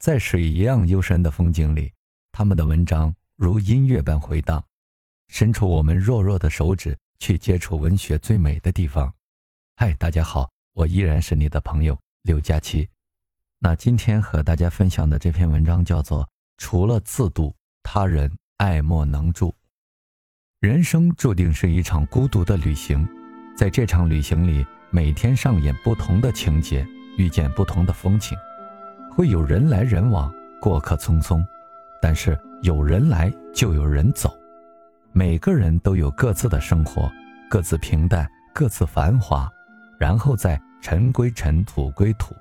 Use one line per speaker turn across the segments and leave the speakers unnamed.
在水一样幽深的风景里，他们的文章如音乐般回荡。伸出我们弱弱的手指，去接触文学最美的地方。嗨，大家好，我依然是你的朋友刘佳琪。那今天和大家分享的这篇文章叫做《除了自渡，他人爱莫能助》。人生注定是一场孤独的旅行，在这场旅行里，每天上演不同的情节，遇见不同的风景，会有人来人往，过客匆匆，但是有人来就有人走。每个人都有各自的生活，各自平淡，各自繁华，然后再尘归尘，土归土。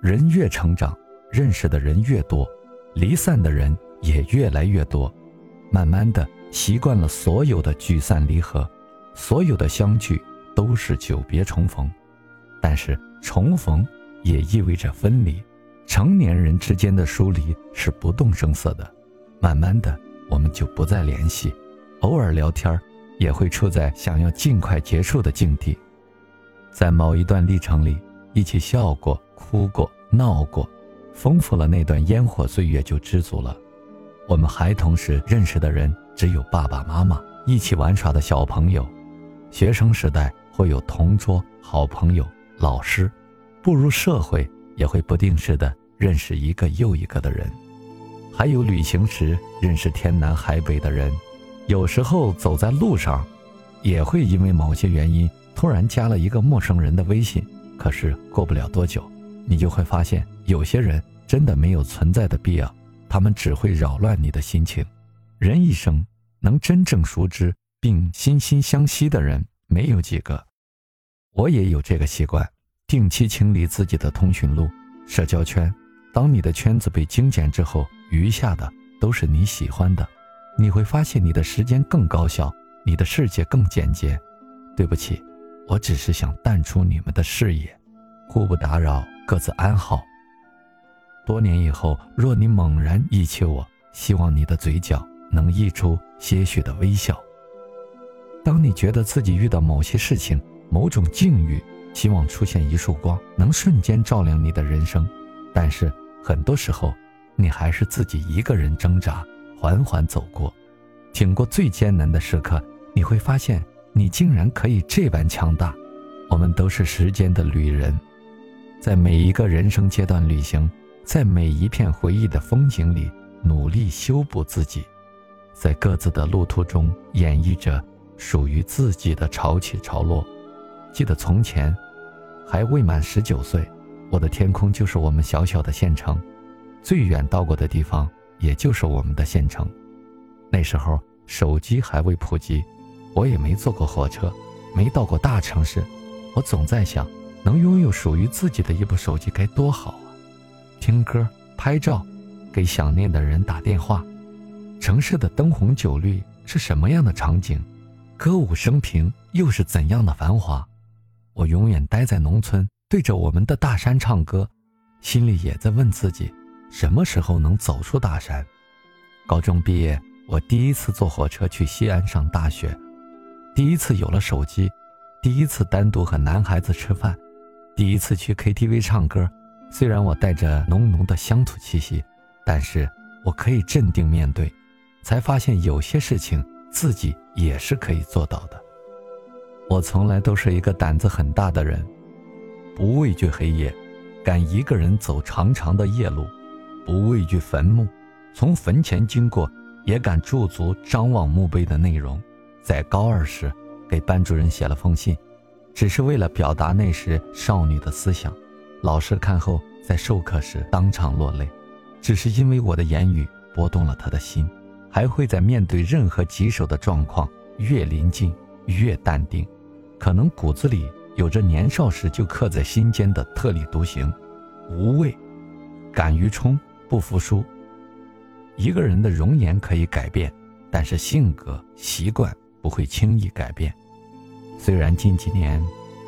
人越成长，认识的人越多，离散的人也越来越多。慢慢的，习惯了所有的聚散离合，所有的相聚都是久别重逢。但是重逢也意味着分离。成年人之间的疏离是不动声色的，慢慢的，我们就不再联系。偶尔聊天也会处在想要尽快结束的境地。在某一段历程里，一起笑过、哭过、闹过，丰富了那段烟火岁月就知足了。我们孩童时认识的人只有爸爸妈妈，一起玩耍的小朋友；学生时代会有同桌、好朋友、老师；步入社会也会不定时的认识一个又一个的人，还有旅行时认识天南海北的人。有时候走在路上，也会因为某些原因突然加了一个陌生人的微信。可是过不了多久，你就会发现，有些人真的没有存在的必要，他们只会扰乱你的心情。人一生能真正熟知并心心相惜的人没有几个。我也有这个习惯，定期清理自己的通讯录、社交圈。当你的圈子被精简之后，余下的都是你喜欢的。你会发现你的时间更高效，你的世界更简洁。对不起，我只是想淡出你们的视野，互不打扰，各自安好。多年以后，若你猛然忆起我，希望你的嘴角能溢出些许的微笑。当你觉得自己遇到某些事情、某种境遇，希望出现一束光，能瞬间照亮你的人生。但是很多时候，你还是自己一个人挣扎。缓缓走过，挺过最艰难的时刻，你会发现你竟然可以这般强大。我们都是时间的旅人，在每一个人生阶段旅行，在每一片回忆的风景里努力修补自己，在各自的路途中演绎着属于自己的潮起潮落。记得从前，还未满十九岁，我的天空就是我们小小的县城，最远到过的地方。也就是我们的县城，那时候手机还未普及，我也没坐过火车，没到过大城市。我总在想，能拥有属于自己的一部手机该多好啊！听歌、拍照，给想念的人打电话。城市的灯红酒绿是什么样的场景？歌舞升平又是怎样的繁华？我永远待在农村，对着我们的大山唱歌，心里也在问自己。什么时候能走出大山？高中毕业，我第一次坐火车去西安上大学，第一次有了手机，第一次单独和男孩子吃饭，第一次去 KTV 唱歌。虽然我带着浓浓的乡土气息，但是我可以镇定面对。才发现有些事情自己也是可以做到的。我从来都是一个胆子很大的人，不畏惧黑夜，敢一个人走长长的夜路。不畏惧坟墓，从坟前经过，也敢驻足张望墓碑的内容。在高二时，给班主任写了封信，只是为了表达那时少女的思想。老师看后，在授课时当场落泪，只是因为我的言语拨动了他的心。还会在面对任何棘手的状况，越临近越淡定，可能骨子里有着年少时就刻在心间的特立独行、无畏、敢于冲。不服输。一个人的容颜可以改变，但是性格习惯不会轻易改变。虽然近几年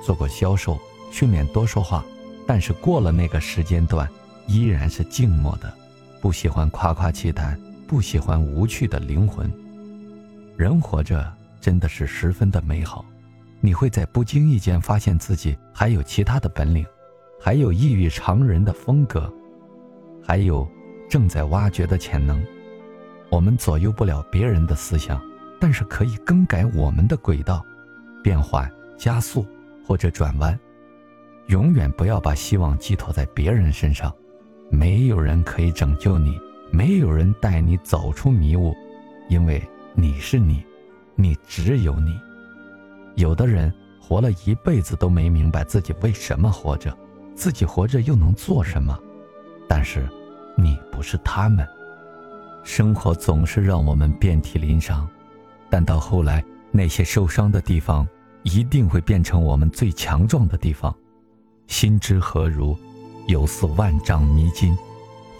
做过销售，训练多说话，但是过了那个时间段，依然是静默的，不喜欢夸夸其谈，不喜欢无趣的灵魂。人活着真的是十分的美好，你会在不经意间发现自己还有其他的本领，还有异于常人的风格。还有正在挖掘的潜能。我们左右不了别人的思想，但是可以更改我们的轨道，变换、加速或者转弯。永远不要把希望寄托在别人身上，没有人可以拯救你，没有人带你走出迷雾，因为你是你，你只有你。有的人活了一辈子都没明白自己为什么活着，自己活着又能做什么，但是你不是他们。生活总是让我们遍体鳞伤，但到后来，那些受伤的地方一定会变成我们最强壮的地方。心之何如，有似万丈迷津，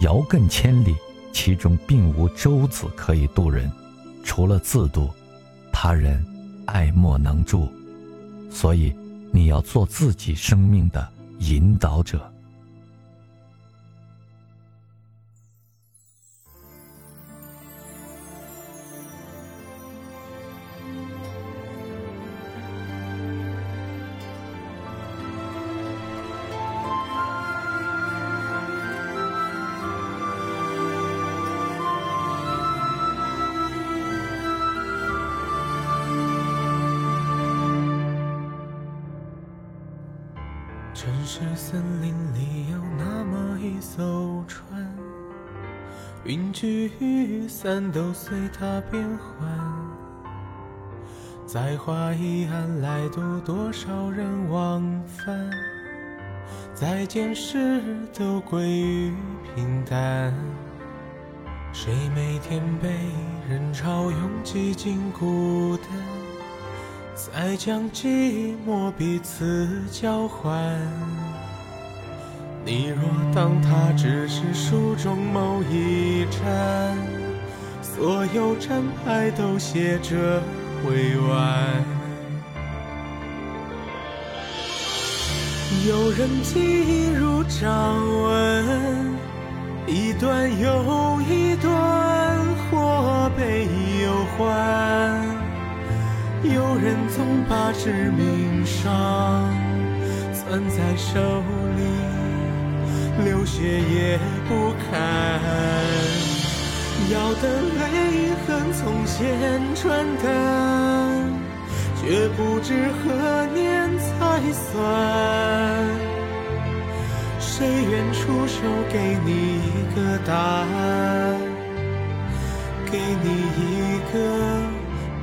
遥亘千里，其中并无舟子可以渡人，除了自渡，他人爱莫能助。所以，你要做自己生命的引导者。
城市森林里有那么一艘船，云聚雨散都随它变幻。在华一岸来渡多少人往返，再见时都归于平淡。谁每天被人潮拥挤进孤单？再将寂寞彼此交换。你若当它只是书中某一站，所有站牌都写着未完。有人记忆如掌纹，一段又一段，或悲又欢。有人总把致命伤攥在手里，流血也不堪。要的泪痕从前转淡，却不知何年才算。谁愿出手给你一个答案？给你一个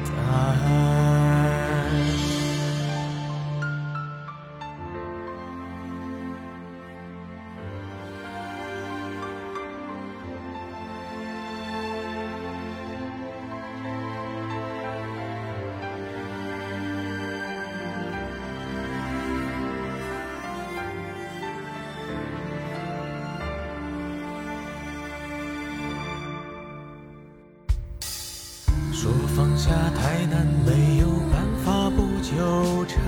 答案。说放下太难，没有办法不纠缠。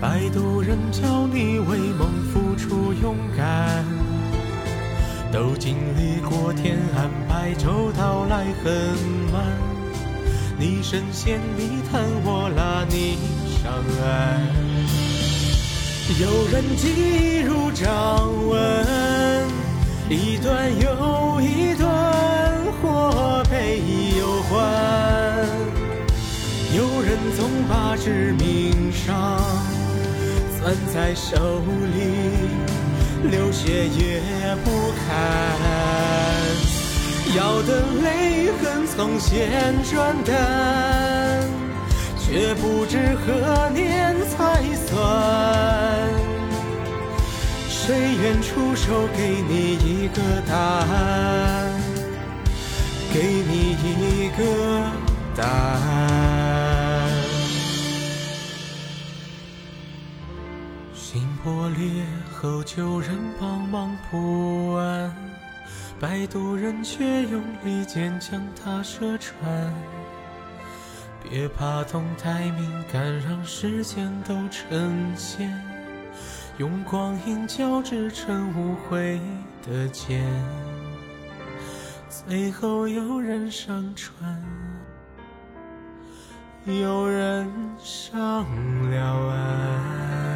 摆渡人教你为梦付出勇敢，都经历过天安排，舟到来很慢。你深陷泥潭，我拉你上岸。有人记忆如掌纹，一段又一总把致命伤攥在手里，流血也不堪。要的泪痕从前转淡，却不知何年才算。谁愿出手给你一个答案？给你一个答案。破裂后，求人帮忙补完，摆渡人却用利剑将它射穿。别怕痛太敏感，让时间都沉淀，用光阴交织成无悔的剑。最后有人上船，有人上了岸。